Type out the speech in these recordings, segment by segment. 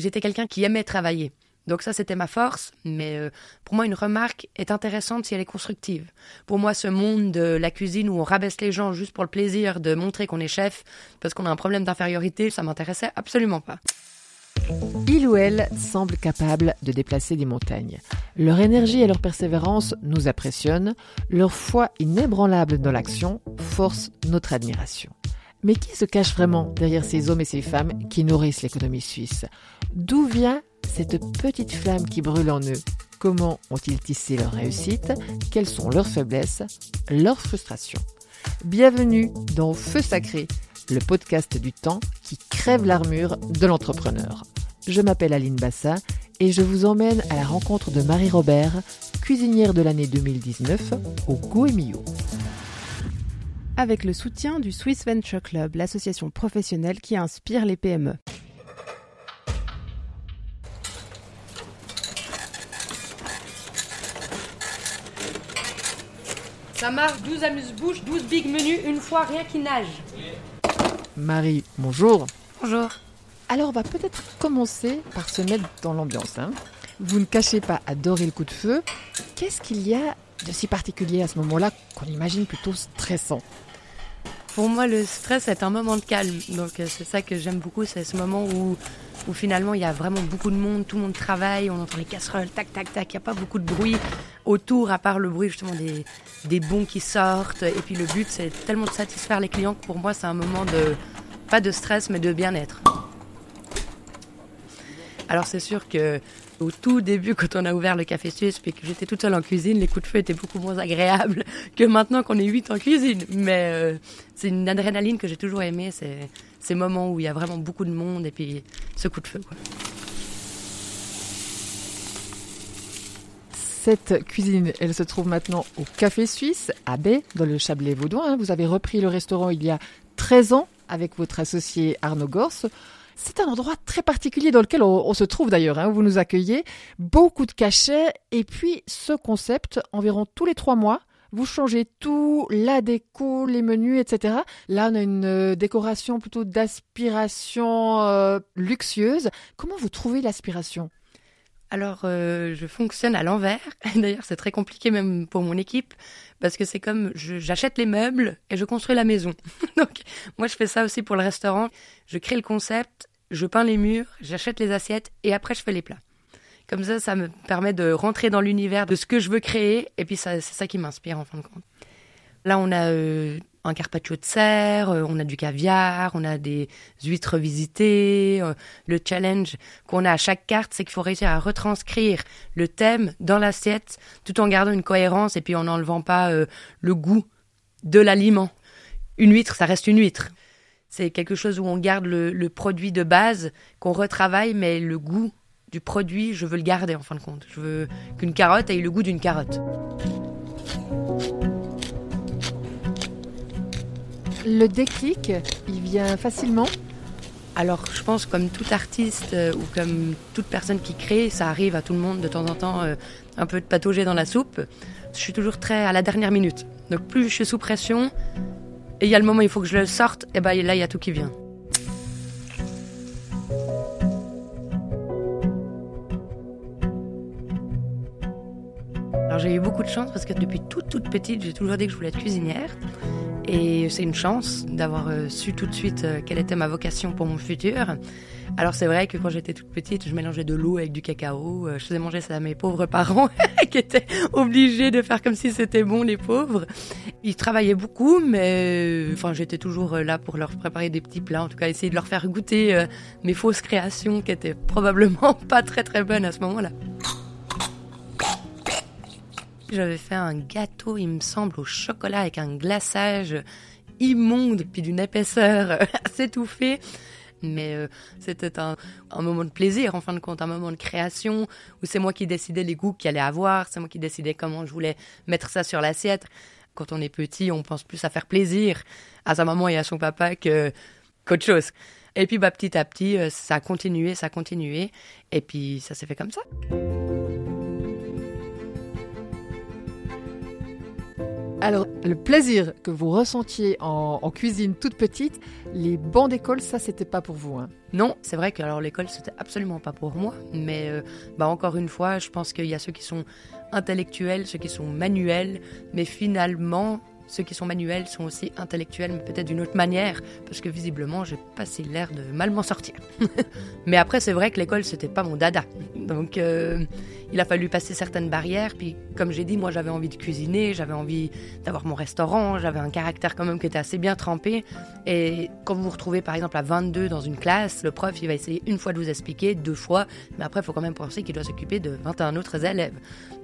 j'étais quelqu'un qui aimait travailler. Donc ça, c'était ma force, mais euh, pour moi, une remarque est intéressante si elle est constructive. Pour moi, ce monde de la cuisine où on rabaisse les gens juste pour le plaisir de montrer qu'on est chef parce qu'on a un problème d'infériorité, ça m'intéressait absolument pas. Il ou elle semble capable de déplacer des montagnes. Leur énergie et leur persévérance nous impressionnent, leur foi inébranlable dans l'action force notre admiration. Mais qui se cache vraiment derrière ces hommes et ces femmes qui nourrissent l'économie suisse D'où vient cette petite flamme qui brûle en eux Comment ont-ils tissé leur réussite Quelles sont leurs faiblesses Leurs frustrations Bienvenue dans Feu Sacré, le podcast du temps qui crève l'armure de l'entrepreneur. Je m'appelle Aline Bassa et je vous emmène à la rencontre de Marie Robert, cuisinière de l'année 2019 au Goemio avec le soutien du Swiss Venture Club, l'association professionnelle qui inspire les PME. Ça marche, 12 amuse-bouches, 12 big menus, une fois rien qui nage. Marie, bonjour. Bonjour. Alors on va peut-être commencer par se mettre dans l'ambiance. Hein. Vous ne cachez pas adorer le coup de feu. Qu'est-ce qu'il y a de si particulier à ce moment-là qu'on imagine plutôt stressant? Pour moi, le stress est un moment de calme. Donc, euh, c'est ça que j'aime beaucoup. C'est ce moment où, finalement, il y a vraiment beaucoup de monde, tout le monde travaille, on entend les casseroles, tac, tac, tac. Il n'y a pas beaucoup de bruit autour, à part le bruit justement des, des bons qui sortent. Et puis, le but, c'est tellement de satisfaire les clients que pour moi, c'est un moment de, pas de stress, mais de bien-être. Alors, c'est sûr que au tout début, quand on a ouvert le café suisse, puis que j'étais toute seule en cuisine, les coups de feu étaient beaucoup moins agréables que maintenant qu'on est huit en cuisine. Mais euh, c'est une adrénaline que j'ai toujours aimée, c'est ces moments où il y a vraiment beaucoup de monde et puis ce coup de feu. Cette cuisine, elle se trouve maintenant au Café Suisse, à Baie, dans le Chablais vaudois. Hein. Vous avez repris le restaurant il y a 13 ans avec votre associé Arnaud Gors. C'est un endroit très particulier dans lequel on, se trouve d'ailleurs, hein, où vous nous accueillez. Beaucoup de cachets et puis ce concept, environ tous les trois mois, vous changez tout, la déco, les menus, etc. Là, on a une euh, décoration plutôt d'aspiration euh, luxueuse. Comment vous trouvez l'aspiration? Alors, euh, je fonctionne à l'envers. D'ailleurs, c'est très compliqué même pour mon équipe parce que c'est comme j'achète les meubles et je construis la maison. Donc, moi, je fais ça aussi pour le restaurant. Je crée le concept, je peins les murs, j'achète les assiettes et après, je fais les plats. Comme ça, ça me permet de rentrer dans l'univers de ce que je veux créer et puis c'est ça qui m'inspire en fin de compte. Là, on a euh, un carpaccio de serre, euh, on a du caviar, on a des huîtres visitées. Euh, le challenge qu'on a à chaque carte, c'est qu'il faut réussir à retranscrire le thème dans l'assiette tout en gardant une cohérence et puis en n'enlevant pas euh, le goût de l'aliment. Une huître, ça reste une huître. C'est quelque chose où on garde le, le produit de base, qu'on retravaille, mais le goût du produit, je veux le garder en fin de compte. Je veux qu'une carotte ait le goût d'une carotte. Le déclic, il vient facilement alors, je pense comme tout artiste euh, ou comme toute personne qui crée, ça arrive à tout le monde de temps en temps euh, un peu de patauger dans la soupe. Je suis toujours très à la dernière minute. Donc, plus je suis sous pression et il y a le moment où il faut que je le sorte, et ben là, il y a tout qui vient. Alors, j'ai eu beaucoup de chance parce que depuis toute toute petite, j'ai toujours dit que je voulais être cuisinière. Et c'est une chance d'avoir euh, su tout de suite euh, quelle était ma vocation pour mon futur. Alors c'est vrai que quand j'étais toute petite, je mélangeais de l'eau avec du cacao. Euh, je faisais manger ça à mes pauvres parents qui étaient obligés de faire comme si c'était bon les pauvres. Ils travaillaient beaucoup, mais enfin j'étais toujours là pour leur préparer des petits plats, en tout cas essayer de leur faire goûter mes fausses créations qui étaient probablement pas très très bonnes à ce moment-là. J'avais fait un gâteau, il me semble, au chocolat avec un glaçage immonde, puis d'une épaisseur assez étouffée. Mais euh, c'était un, moment de plaisir, en fin de compte, un moment de création, où c'est moi qui décidais les goûts qu'il allait avoir, c'est moi qui décidais comment je voulais mettre ça sur l'assiette. Quand on est petit, on pense plus à faire plaisir à sa maman et à son papa que qu'autre chose. Et puis bah, petit à petit, euh, ça a continué, ça a continué, et puis ça s'est fait comme ça. Alors, le plaisir que vous ressentiez en, cuisine toute petite, les bancs d'école, ça, c'était pas pour vous. Hein non, c'est vrai que alors l'école, c'était absolument pas pour moi. Mais euh, bah, encore une fois, je pense qu'il y a ceux qui sont intellectuels, ceux qui sont manuels. Mais finalement, ceux qui sont manuels sont aussi intellectuels, mais peut-être d'une autre manière, parce que visiblement, j'ai passé l'air de mal m'en sortir. mais après, c'est vrai que l'école, c'était pas mon dada. Donc, euh, il a fallu passer certaines barrières. Puis, comme j'ai dit, moi, j'avais envie de cuisiner, j'avais envie d'avoir mon restaurant, j'avais un caractère quand même qui était assez bien trempé. Et quand vous vous retrouvez, par exemple, à 22 dans une classe, le prof, il va essayer une fois de vous expliquer, deux fois, mais après, il faut quand même penser qu'il doit s'occuper de 21 autres élèves.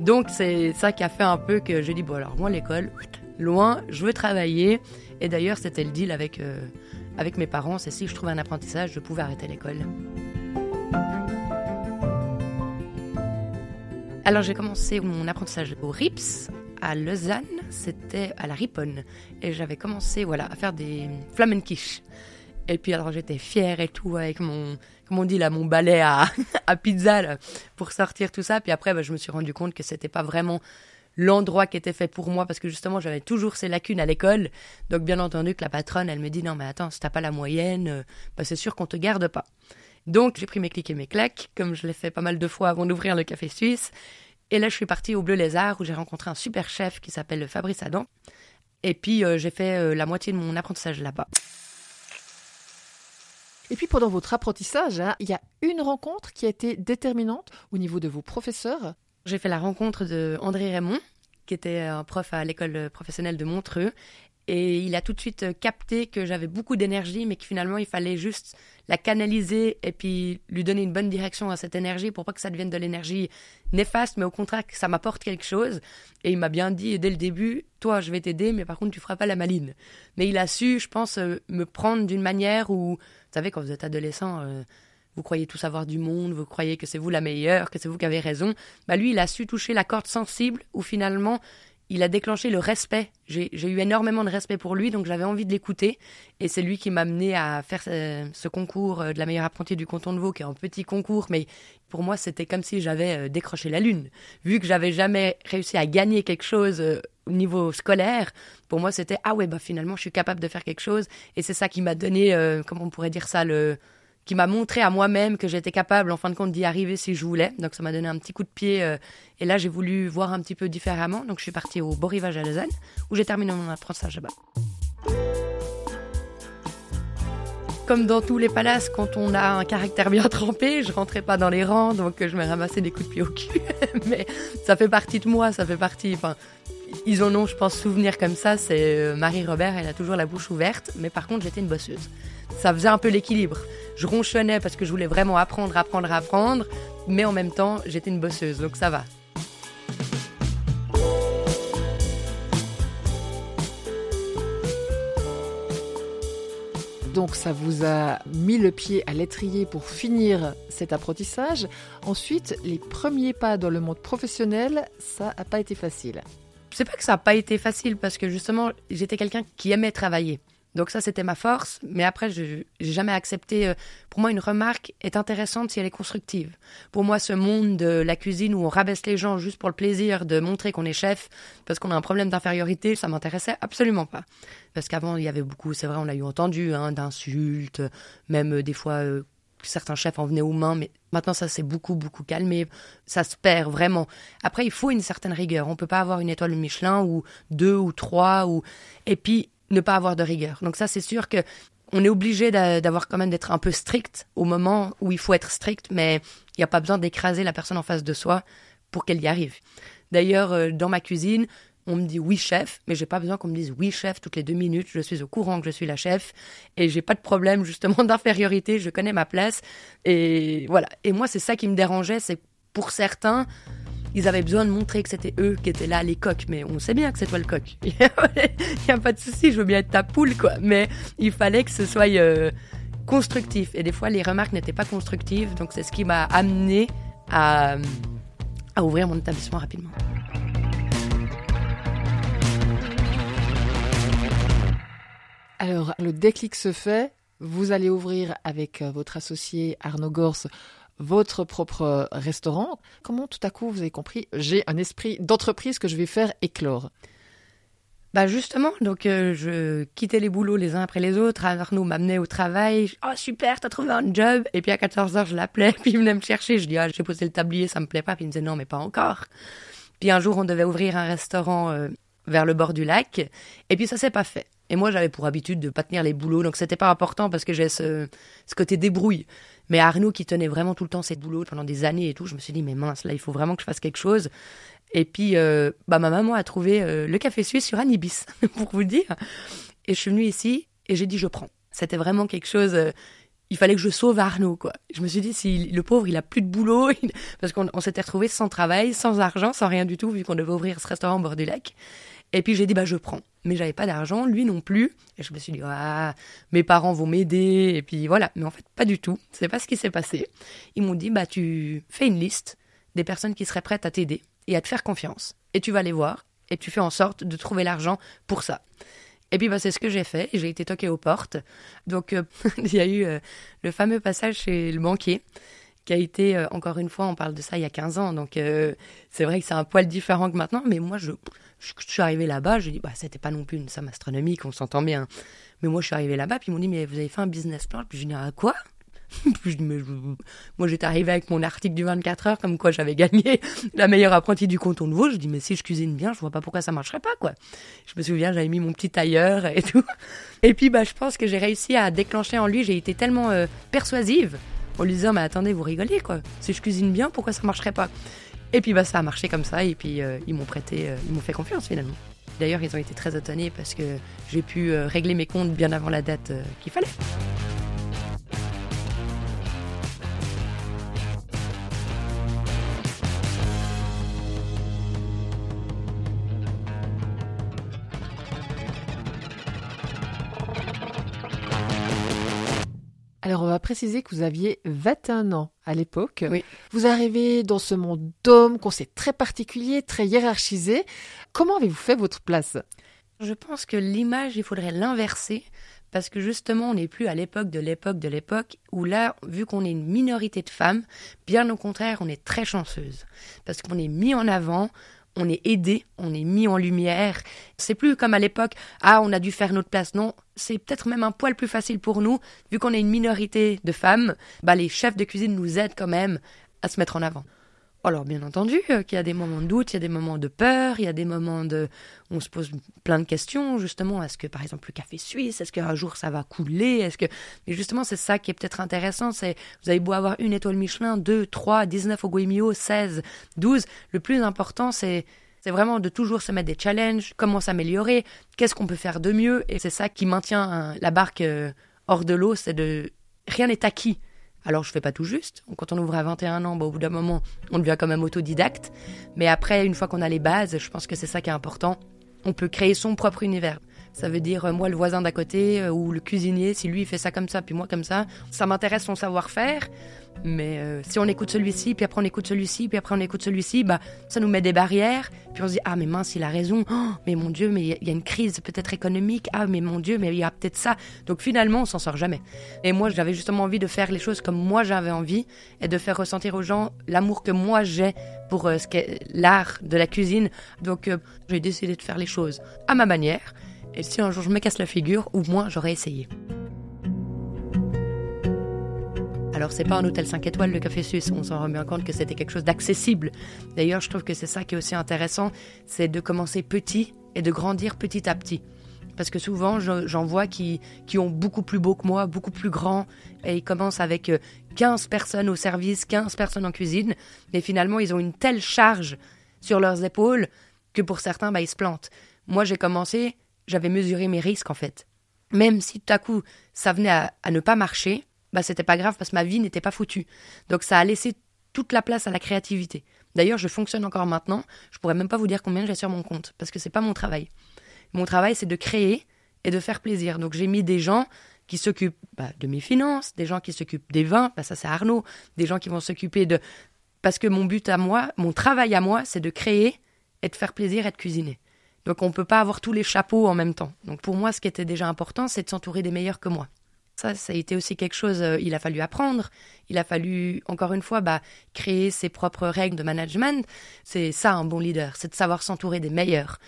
Donc, c'est ça qui a fait un peu que j'ai dit, bon, alors moi, l'école, loin, je veux travailler. Et d'ailleurs, c'était le deal avec, euh, avec mes parents, c'est si je trouvais un apprentissage, je pouvais arrêter l'école. Alors j'ai commencé mon apprentissage au RIPS à Lausanne, c'était à la Riponne. Et j'avais commencé voilà, à faire des flamenquiches. Et puis alors j'étais fière et tout avec mon, comme on dit là, mon balai à, à pizza pour sortir tout ça. Puis après, bah, je me suis rendu compte que c'était pas vraiment l'endroit qui était fait pour moi parce que justement j'avais toujours ces lacunes à l'école. Donc bien entendu que la patronne, elle me dit non mais attends, si t'as pas la moyenne, euh, bah, c'est sûr qu'on te garde pas. Donc j'ai pris mes clics et mes claques, comme je l'ai fait pas mal de fois avant d'ouvrir le café suisse. Et là je suis partie au Bleu Lézard où j'ai rencontré un super chef qui s'appelle Fabrice Adam. Et puis euh, j'ai fait euh, la moitié de mon apprentissage là-bas. Et puis pendant votre apprentissage, hein, il y a une rencontre qui a été déterminante au niveau de vos professeurs j'ai fait la rencontre de André Raymond, qui était un prof à l'école professionnelle de Montreux. Et il a tout de suite capté que j'avais beaucoup d'énergie, mais que finalement il fallait juste la canaliser et puis lui donner une bonne direction à cette énergie pour pas que ça devienne de l'énergie néfaste, mais au contraire que ça m'apporte quelque chose. Et il m'a bien dit dès le début, toi je vais t'aider, mais par contre tu feras pas la maline. Mais il a su, je pense, euh, me prendre d'une manière où, vous savez, quand vous êtes adolescent, euh, vous croyez tout savoir du monde, vous croyez que c'est vous la meilleure, que c'est vous qui avez raison. Bah lui, il a su toucher la corde sensible où finalement il a déclenché le respect. J'ai eu énormément de respect pour lui, donc j'avais envie de l'écouter. Et c'est lui qui m'a amené à faire ce, concours euh, de la meilleure apprentie du canton de Vaud, qui est un petit concours, mais pour moi, c'était comme si j'avais euh, décroché la lune. Vu que j'avais jamais réussi à gagner quelque chose euh, au niveau scolaire, pour moi, c'était ah ouais, bah finalement, je suis capable de faire quelque chose. Et c'est ça qui m'a donné, comment on pourrait dire ça, le qui m'a montré à moi-même que j'étais capable, en fin de compte, d'y arriver si je voulais. Donc ça m'a donné un petit coup de pied. Euh, et là, j'ai voulu voir un petit peu différemment. Donc je suis partie au Beau Rivage à Lausanne, où j'ai terminé mon apprentissage là-bas. Comme dans tous les palaces, quand on a un caractère bien trempé, je rentrais pas dans les rangs, donc je me ramassais des coups de pied au cul. Mais ça fait partie de moi, ça fait partie. Enfin, ils en ont, je pense, souvenir comme ça. C'est euh, Marie Robert, elle a toujours la bouche ouverte. Mais par contre, j'étais une bosseuse. Ça faisait un peu l'équilibre. Je ronchonnais parce que je voulais vraiment apprendre, apprendre, apprendre. Mais en même temps, j'étais une bosseuse, donc ça va. Donc ça vous a mis le pied à l'étrier pour finir cet apprentissage. Ensuite, les premiers pas dans le monde professionnel, ça n'a pas été facile. C'est pas que ça n'a pas été facile parce que justement, j'étais quelqu'un qui aimait travailler. Donc ça, c'était ma force. Mais après, je n'ai jamais accepté. Euh, pour moi, une remarque est intéressante si elle est constructive. Pour moi, ce monde de la cuisine où on rabaisse les gens juste pour le plaisir de montrer qu'on est chef parce qu'on a un problème d'infériorité, ça m'intéressait absolument pas. Parce qu'avant, il y avait beaucoup, c'est vrai, on l'a eu entendu, hein, d'insultes, même euh, des fois euh, certains chefs en venaient aux mains, mais maintenant ça s'est beaucoup, beaucoup calmé. Ça se perd vraiment. Après, il faut une certaine rigueur. On peut pas avoir une étoile Michelin ou deux ou trois ou et puis ne pas avoir de rigueur. Donc ça, c'est sûr que on est obligé d'avoir quand même d'être un peu strict au moment où il faut être strict, mais il n'y a pas besoin d'écraser la personne en face de soi pour qu'elle y arrive. D'ailleurs, euh, dans ma cuisine, on me dit oui chef, mais j'ai pas besoin qu'on me dise oui chef toutes les deux minutes. Je suis au courant que je suis la chef et j'ai pas de problème justement d'infériorité. Je connais ma place et voilà. Et moi c'est ça qui me dérangeait, c'est pour certains ils avaient besoin de montrer que c'était eux qui étaient là les coqs, mais on sait bien que c'est toi le coq. Il n'y a pas de souci, je veux bien être ta poule quoi, mais il fallait que ce soit euh, constructif. Et des fois les remarques n'étaient pas constructives, donc c'est ce qui m'a amené à ouvrir mon établissement rapidement. Alors, le déclic se fait. Vous allez ouvrir avec euh, votre associé Arnaud Gors votre propre restaurant. Comment tout à coup vous avez compris, j'ai un esprit d'entreprise que je vais faire éclore? Bah justement, donc euh, je quittais les boulots les uns après les autres. Arnaud m'amenait au travail. Oh super, t'as trouvé un job. Et puis à 14h, je l'appelais, puis il venait me chercher. Je dis ah j'ai posé le tablier, ça me plaît pas. Puis il me disait non mais pas encore. Puis un jour on devait ouvrir un restaurant euh, vers le bord du lac. Et puis ça s'est pas fait. Et moi j'avais pour habitude de pas tenir les boulots, donc c'était pas important parce que j'ai ce, côté débrouille. Mais Arnaud qui tenait vraiment tout le temps ses boulots pendant des années et tout, je me suis dit mais mince là il faut vraiment que je fasse quelque chose. Et puis, euh, bah, ma maman a trouvé euh, le café suisse sur Anibis, pour vous dire. Et je suis venue ici et j'ai dit je prends. C'était vraiment quelque chose. Euh, il fallait que je sauve Arnaud, quoi. Je me suis dit, si le pauvre, il a plus de boulot, parce qu'on s'était retrouvé sans travail, sans argent, sans rien du tout, vu qu'on devait ouvrir ce restaurant au bord du lac. Et puis j'ai dit, bah je prends. Mais j'avais pas d'argent, lui non plus. Et je me suis dit, ah, mes parents vont m'aider. Et puis voilà. Mais en fait, pas du tout. C'est pas ce qui s'est passé. Ils m'ont dit, bah tu fais une liste des personnes qui seraient prêtes à t'aider et à te faire confiance. Et tu vas les voir et tu fais en sorte de trouver l'argent pour ça. Et puis bah, c'est ce que j'ai fait, j'ai été toqué aux portes. Donc euh, il y a eu euh, le fameux passage chez le banquier qui a été, euh, encore une fois, on parle de ça il y a 15 ans, donc c'est vrai que c'est un poil différent que maintenant, mais moi je, je, suis arrivée là-bas, je dis, bah c'était pas non plus une somme astronomique, on s'entend bien. Mais moi je suis arrivée là-bas, puis ils m'ont dit, mais vous avez fait un business plan? Puis je dis, à quoi? Moi, j'étais arrivée avec mon article du 24 heures, comme quoi j'avais gagné la meilleure apprentie du canton de Vaud. Je dis, mais si je cuisine bien, je vois pas pourquoi ça marcherait pas, quoi. Je me souviens, j'avais mis mon petit tailleur et tout. Et puis, bah, je pense que j'ai réussi à déclencher en lui, j'ai été tellement euh, persuasive en lui disant, mais attendez, vous rigolez, quoi. Si je cuisine bien, pourquoi ça marcherait pas? Et puis, bah, ça a marché comme ça, et puis, euh, ils m'ont prêté, euh, ils m'ont fait confiance, finalement. D'ailleurs, ils ont été très étonnés parce que j'ai pu régler mes comptes bien avant la date qu'il fallait. Préciser que vous aviez 21 ans à l'époque. Oui. Vous arrivez dans ce monde d'hommes qu'on sait très particulier, très hiérarchisé. Comment avez-vous fait votre place? Je pense que l'image, il faudrait l'inverser. Parce que justement, on n'est plus à l'époque de l'époque de l'époque où là, vu qu'on est une minorité de femmes, bien au contraire, on est très chanceuse. Parce qu'on est mis en avant, on est aidé, on est mis en lumière. C'est plus comme à l'époque, ah, on a dû faire notre place. Non, c'est peut-être même un poil plus facile pour nous, vu qu'on est une minorité de femmes, bah, les chefs de cuisine nous aident quand même à se mettre en avant. Alors bien entendu euh, qu'il y a des moments de doute, il y a des moments de peur, il y a des moments de... On se pose plein de questions, justement. Est-ce que par exemple le café suisse, est-ce qu'un jour ça va couler Est-ce que... Mais justement c'est ça qui est peut-être intéressant, c'est vous avez beau avoir une étoile Michelin, deux, trois, dix-neuf au Goemio, seize, douze. Le plus important c'est... C'est vraiment de toujours se mettre des challenges, comment s'améliorer, qu'est-ce qu'on peut faire de mieux. Et c'est ça qui maintient la barque euh, hors de l'eau, c'est de... Rien n'est acquis. Alors je fais pas tout juste. Quand on ouvre à 21 ans, au bout d'un moment, on devient quand même autodidacte. Mais après, une fois qu'on a les bases, je pense que c'est ça qui est important. On peut créer son propre univers. Ça veut dire, euh, moi, le voisin d'à côté euh, ou le cuisinier, si lui il fait ça comme ça, puis moi comme ça, ça m'intéresse son savoir-faire. Mais euh, si on écoute celui-ci, puis après on écoute celui-ci, puis après on écoute celui-ci, bah ça nous met des barrières. Puis on se dit ah mais mince il a raison. Oh, mais mon Dieu mais il y a une crise peut-être économique. Ah mais mon Dieu mais il y a peut-être ça. Donc finalement on s'en sort jamais. Et moi j'avais justement envie de faire les choses comme moi j'avais envie et de faire ressentir aux gens l'amour que moi j'ai pour ce qu'est l'art de la cuisine. Donc j'ai décidé de faire les choses à ma manière. Et si un jour je me casse la figure, au moins j'aurais essayé. Alors c'est pas un hôtel 5 étoiles le café suisse, on s'en rend bien compte que c'était quelque chose d'accessible. D'ailleurs, je trouve que c'est ça qui est aussi intéressant, c'est de commencer petit et de grandir petit à petit. Parce que souvent, j'en vois qui, qui ont beaucoup plus beau que moi, beaucoup plus grand, et ils commencent avec 15 euh, personnes au service, 15 personnes en cuisine, mais finalement, ils ont une telle charge sur leurs épaules que pour certains, bah, ils se plantent. Moi, j'ai commencé, j'avais mesuré mes risques en fait. Même si tout à coup ça venait à, ne pas marcher, bah c'était pas grave parce que ma vie n'était pas foutue. Donc ça a laissé toute la place à la créativité. D'ailleurs, je fonctionne encore maintenant. Je pourrais même pas vous dire combien j'ai sur mon compte parce que c'est pas mon travail. Mon travail, c'est de créer et de faire plaisir. Donc j'ai mis des gens qui s'occupent bah, de mes finances, des gens qui s'occupent des vins, bah, ça c'est Arnaud, des gens qui vont s'occuper de parce que mon but à moi, mon travail à moi, c'est de créer et de faire plaisir et de cuisiner. Donc on ne peut pas avoir tous les chapeaux en même temps. Donc pour moi, ce qui était déjà important, c'est de s'entourer des meilleurs que moi. Ça, ça a été aussi quelque chose, euh, il a fallu apprendre, il a fallu, encore une fois, bah, créer ses propres règles de management. C'est ça un bon leader, c'est de savoir s'entourer des meilleurs.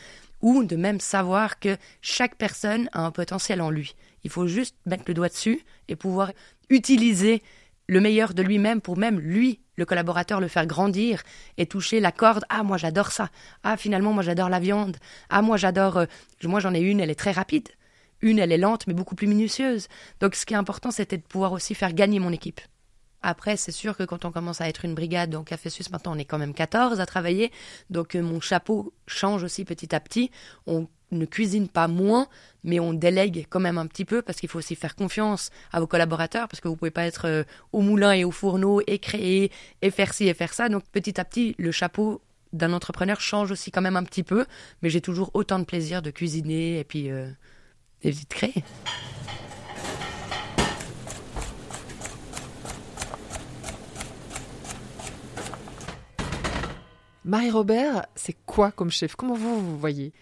ou de même savoir que chaque personne a un potentiel en lui. Il faut juste mettre le doigt dessus et pouvoir utiliser le meilleur de lui-même pour même lui, le collaborateur, le faire grandir et toucher la corde. Ah, moi j'adore ça. Ah, finalement, moi j'adore la viande. Ah, moi j'adore. Euh, moi j'en ai une, elle est très rapide. Une, elle est lente, mais beaucoup plus minutieuse. Donc ce qui est important, c'était de pouvoir aussi faire gagner mon équipe. Après, c'est sûr que quand on commence à être une brigade, donc Café Suisse, maintenant on est quand même 14 à travailler, donc euh, mon chapeau change aussi petit à petit. On ne cuisine pas moins, mais on délègue quand même un petit peu parce qu'il faut aussi faire confiance à vos collaborateurs parce que vous pouvez pas être euh, au moulin et au fourneau et créer et faire ci et faire ça. Donc petit à petit, le chapeau d'un entrepreneur change aussi quand même un petit peu, mais j'ai toujours autant de plaisir de cuisiner et puis euh, de créer. Marie-Robert, c'est quoi comme chef? Comment vous vous voyez?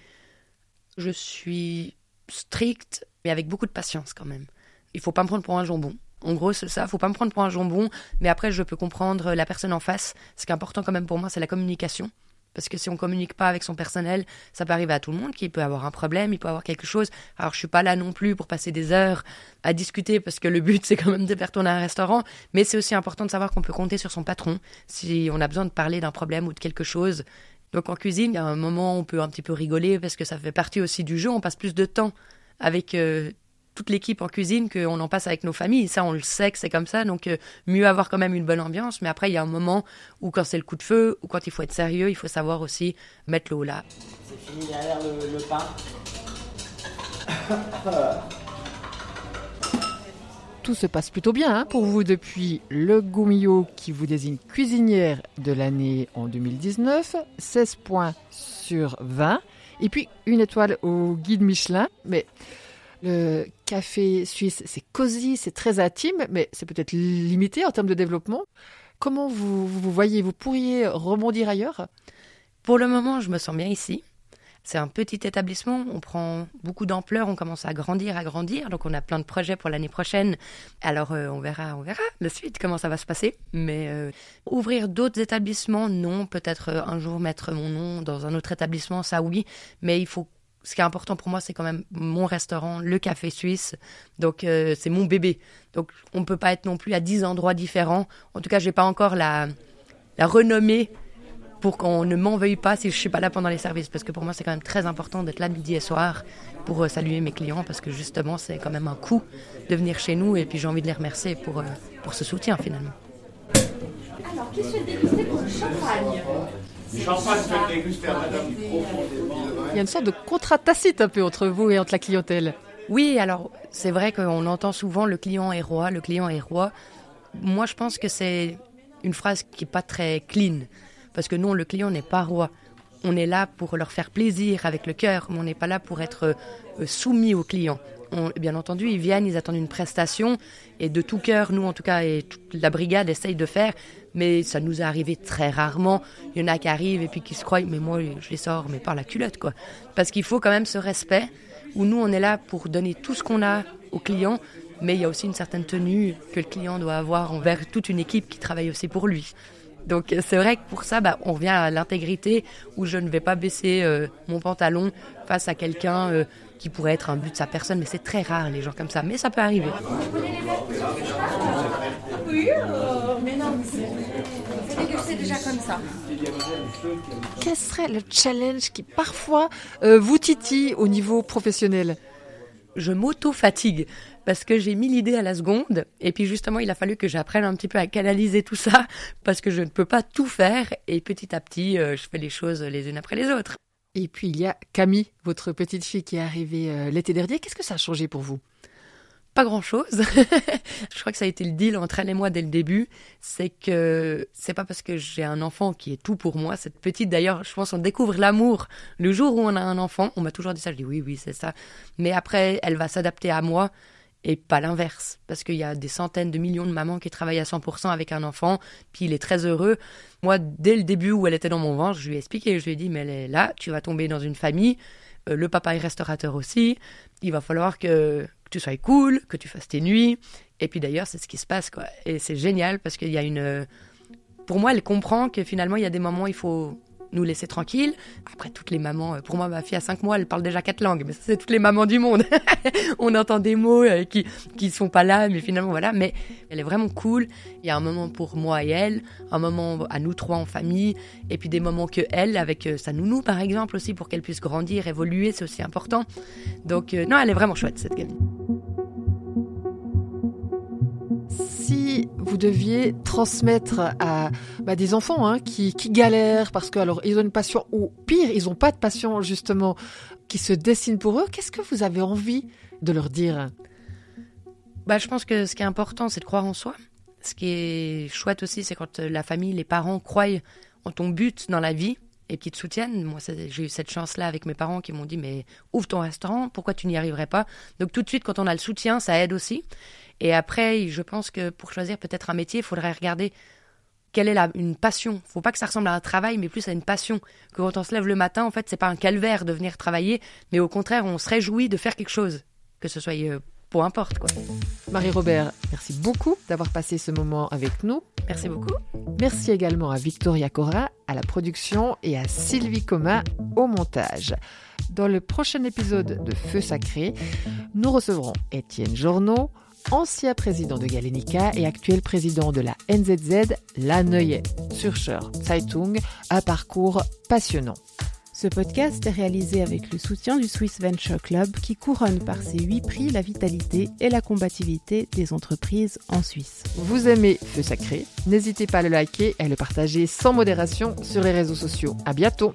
Je suis stricte, mais avec beaucoup de patience quand même. Il faut pas me prendre pour un jambon. En gros, c'est ça. Faut pas me prendre pour un jambon, mais après, je peux comprendre la personne en face. Ce qui est important quand même pour moi, c'est la communication. Parce que si on communique pas avec son personnel, ça peut arriver à tout le monde qui peut avoir un problème, il peut avoir quelque chose. Alors je suis pas là non plus pour passer des heures à discuter parce que le but c'est quand même de faire tourner un restaurant, mais c'est aussi important de savoir qu'on peut compter sur son patron si on a besoin de parler d'un problème ou de quelque chose. Donc en cuisine, il y a un moment où on peut un petit peu rigoler parce que ça fait partie aussi du jeu, on passe plus de temps avec euh, toute l'équipe en cuisine qu'on en passe avec nos familles. Ça, on le sait que c'est comme ça. Donc, euh, mieux avoir quand même une bonne ambiance. Mais après, il y a un moment où, quand c'est le coup de feu, ou quand il faut être sérieux, il faut savoir aussi mettre l'eau là. C'est fini derrière le, pain. Tout se passe plutôt bien hein, pour vous depuis le Goumillot qui vous désigne cuisinière de l'année en 2019, 16 points sur 20, et puis une étoile au guide Michelin. Mais le café suisse, c'est cosy, c'est très intime, mais c'est peut-être limité en termes de développement. Comment vous, vous voyez Vous pourriez rebondir ailleurs? Pour le moment, je me sens bien ici. C'est un petit établissement, on prend beaucoup d'ampleur, on commence à grandir, à grandir, donc on a plein de projets pour l'année prochaine. Alors euh, on verra, on verra la suite comment ça va se passer. Mais euh, ouvrir d'autres établissements, non. Peut-être euh, un jour mettre mon nom dans un autre établissement, ça oui. Mais il faut ce qui est important pour moi, c'est quand même mon restaurant, le café suisse. Donc, euh, c'est mon bébé. Donc, on ne peut pas être non plus à 10 endroits différents. En tout cas, je n'ai pas encore la, la renommée pour qu'on ne m'en veuille pas si je ne suis pas là pendant les services. Parce que pour moi, c'est quand même très important d'être là midi et soir pour euh, saluer mes clients. Parce que justement, c'est quand même un coup de venir chez nous. Et puis, j'ai envie de les remercier pour, euh, pour ce soutien finalement. Alors, qui souhaite déguster pour le champagne? Il y a une sorte de contrat tacite un peu entre vous et entre la clientèle. Oui, alors c'est vrai qu'on entend souvent le client est roi, le client est roi. Moi, je pense que c'est une phrase qui n'est pas très clean. Parce que non, le client n'est pas roi. On est là pour leur faire plaisir avec le cœur, mais on n'est pas là pour être euh, soumis au client. Bien entendu, ils viennent, ils attendent une prestation, et de tout cœur, nous en tout cas, et toute la brigade essaye de faire, mais ça nous est arrivé très rarement. Il y en a qui arrivent et puis qui se croient, mais moi je les sors, mais par la culotte quoi. Parce qu'il faut quand même ce respect où nous on est là pour donner tout ce qu'on a au client, mais il y a aussi une certaine tenue que le client doit avoir envers toute une équipe qui travaille aussi pour lui. Donc c'est vrai que pour ça, bah, on revient à l'intégrité où je ne vais pas baisser euh, mon pantalon face à quelqu'un euh, qui pourrait être un but de sa personne, mais c'est très rare les gens comme ça, mais ça peut arriver. Oui, euh, mais non, c'est déjà comme ça. Quel serait le challenge qui parfois euh, vous titille au niveau professionnel? Je m'auto-fatigue parce que j'ai mis l'idée à la seconde et puis justement il a fallu que j'apprenne un petit peu à canaliser tout ça parce que je ne peux pas tout faire et petit à petit euh, je fais les choses les unes après les autres. Et puis il y a Camille, votre petite fille qui est arrivée euh, l'été dernier. Qu'est-ce que ça a changé pour vous? Pas grand chose. je crois que ça a été le deal entre elle et moi dès le début. C'est que c'est pas parce que j'ai un enfant qui est tout pour moi. Cette petite, d'ailleurs, je pense qu'on découvre l'amour le jour où on a un enfant. On m'a toujours dit ça. Je dis oui, oui, c'est ça. Mais après, elle va s'adapter à moi et pas l'inverse. Parce qu'il y a des centaines de millions de mamans qui travaillent à 100% avec un enfant, puis il est très heureux. Moi, dès le début où elle était dans mon ventre, je lui ai expliqué, je lui ai dit, mais elle est là, tu vas tomber dans une famille, euh, le papa est restaurateur aussi, il va falloir que, tu sois cool, que tu fasses tes nuits. Et puis d'ailleurs, c'est ce qui se passe, quoi. Et c'est génial parce qu'il y a une... Pour moi, elle comprend que finalement, il y a des moments où il faut nous laisser tranquilles. Après, toutes les mamans, euh, pour moi, ma fille a 5 mois, elle parle déjà quatre langues, mais c'est toutes les mamans du monde. On entend des mots euh, qui qui sont pas là, mais finalement voilà. Mais elle est vraiment cool. Il y a un moment pour moi et elle, un moment à nous trois en famille, et puis des moments que elle avec euh, sa nounou par exemple aussi pour qu'elle puisse grandir, évoluer, c'est aussi important. Donc non, elle est vraiment chouette cette gamine. Vous deviez transmettre à bah, des enfants hein, qui, galèrent parce que alors ils ont une passion ou pire ils n'ont pas de passion justement qui se dessine pour eux, qu'est-ce que vous avez envie de leur dire? Bah, je pense que ce qui est important c'est de croire en soi. Ce qui est chouette aussi c'est quand la famille, les parents croient en ton but dans la vie et qui te soutiennent. Moi, j'ai eu cette chance-là avec mes parents qui m'ont dit mais ouvre ton restaurant, pourquoi tu n'y arriverais pas? Donc tout de suite, quand on a le soutien, ça aide aussi. Et après, je pense que pour choisir peut-être un métier, il faudrait regarder quelle est la, une passion. Faut pas que ça ressemble à un travail, mais plus à une passion. Que quand on se lève le matin, en fait, c'est pas un calvaire de venir travailler, mais au contraire, on se réjouit de faire quelque chose, que ce soit euh, peu importe quoi. Marie-Robert, merci beaucoup d'avoir passé ce moment avec nous. Merci beaucoup. Merci également à Victoria Cora à la production et à Sylvie Coma au montage. Dans le prochain épisode de Feu Sacré, nous recevrons Étienne Journeau, ancien président de Galenica et actuel président de la NZZ, La Neue Zürcher Zeitung, un parcours passionnant. Ce podcast est réalisé avec le soutien du Swiss Venture Club qui couronne par ses huit prix la vitalité et la combativité des entreprises en Suisse. Vous aimez Feu Sacré? N'hésitez pas à le liker et à le partager sans modération sur les réseaux sociaux. À bientôt